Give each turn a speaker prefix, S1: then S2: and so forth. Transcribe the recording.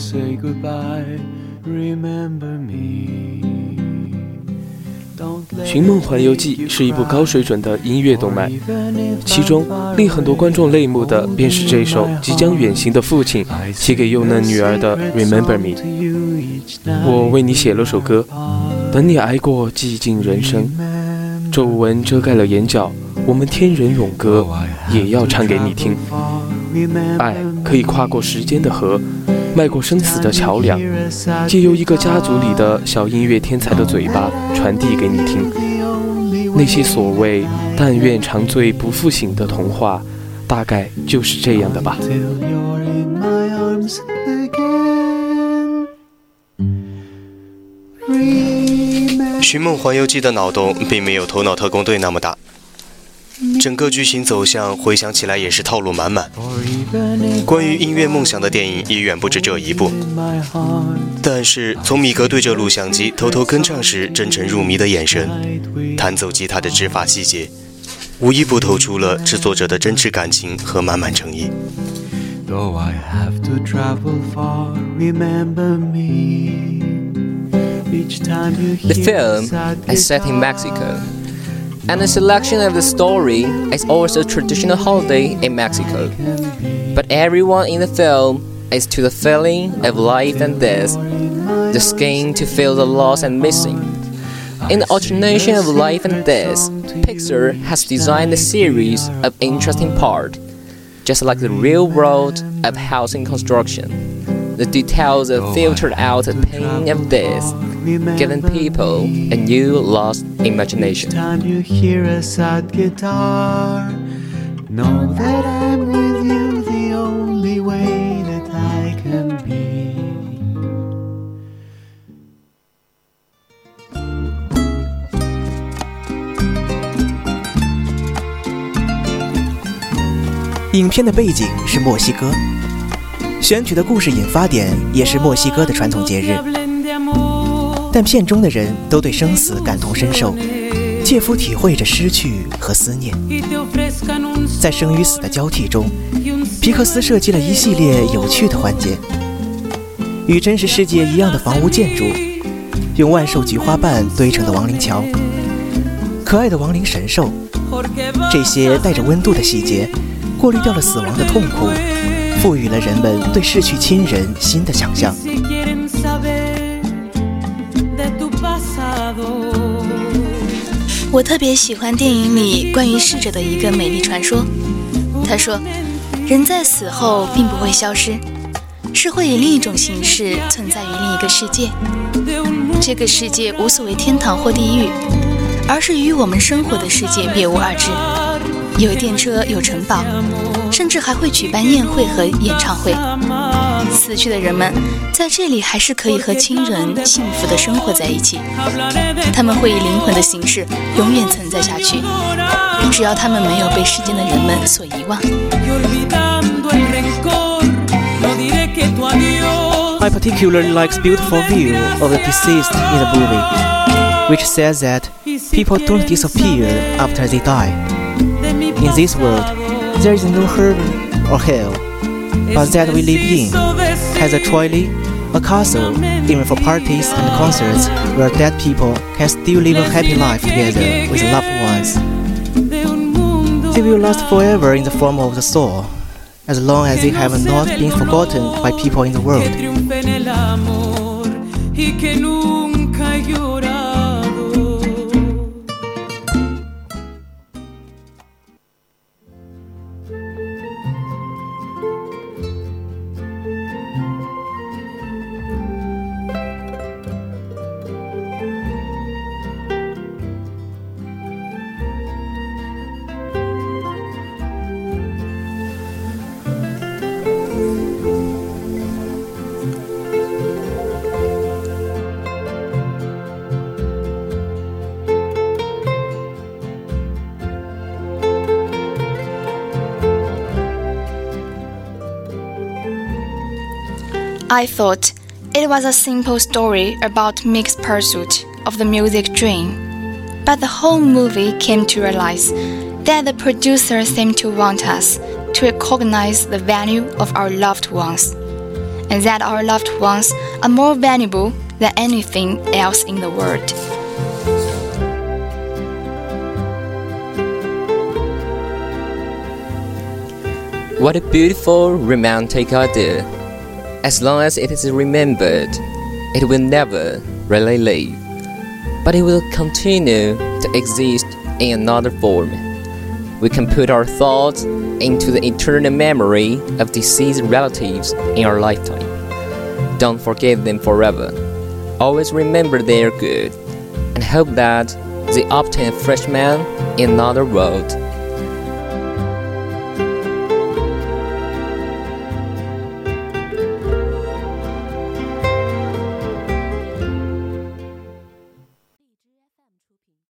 S1: say goodbye, remember me.
S2: 寻梦环游记》是一部高水准的音乐动漫，其中令很多观众泪目的便是这首即将远行的父亲写给幼嫩女儿的《Remember Me》。我为你写了首歌，等你挨过寂静人生，皱纹遮盖了眼角，我们天人永隔，也要唱给你听。爱可以跨过时间的河，迈过生死的桥梁，借由一个家族里的小音乐天才的嘴巴传递给你听。那些所谓“但愿长醉不复醒”的童话，大概就是这样的吧。
S3: 《寻梦环游记》的脑洞并没有《头脑特工队》那么大，整个剧情走向回想起来也是套路满满。关于音乐梦想的电影也远不止这一部。但是从米格对着录像机偷偷跟唱时真诚入迷的眼神，弹奏吉他的指法细节，无一不透出了制作者的真挚感情和满满诚意。
S4: The film is set in Mexico. And the selection of the story is also a traditional holiday in Mexico. But everyone in the film is to the feeling of life and death, the skin to feel the loss and missing. In the alternation of life and death, Pixar has designed a series of interesting parts, just like the real world of housing construction the details are filtered out the pain of death, giving people a new lost imagination.
S1: Time you hear a sad guitar, know that I'm with you the only way that I can be.
S5: Music 选取的故事引发点也是墨西哥的传统节日。但片中的人都对生死感同身受，切肤体会着失去和思念。在生与死的交替中，皮克斯设计了一系列有趣的环节，与真实世界一样的房屋建筑，用万寿菊花瓣堆成的亡灵桥，可爱的亡灵神兽，这些带着温度的细节，过滤掉了死亡的痛苦，赋予了人们对逝去亲人新的想象。
S6: 我特别喜欢电影里关于逝者的一个美丽传说。他说，人在死后并不会消失，是会以另一种形式存在于另一个世界。这个世界无所谓天堂或地狱，而是与我们生活的世界别无二致。有电车，有城堡，甚至还会举办宴会和演唱会。死去的人们在这里还是可以和亲人幸福的生活在一起。他们会以灵魂的形式永远存在下去，只要他们没有被世间的人们所遗忘。
S7: Y olvidando el rencor, no diré que tu adiós.
S5: I particularly like the beautiful view of the deceased in the movie, which says that people don't disappear after they die. In this world, there is no heaven or hell, but that we live in has a trolley, a castle, even for parties and concerts where dead people can still live a happy life together with loved ones. They will last forever in the form of the soul, as long as they have not been forgotten by people in the world.
S6: I thought it was a simple story about mixed pursuit of the music dream. But the whole movie came to realize that the producer seemed to want us to recognize the value of our loved ones. and that our loved ones are more valuable than anything else in the world.
S4: What a beautiful romantic idea. As long as it is remembered, it will never really leave, but it will continue to exist in another form. We can put our thoughts into the eternal memory of deceased relatives in our lifetime. Don't forget them forever. Always remember their good and hope that they obtain a fresh man in another world.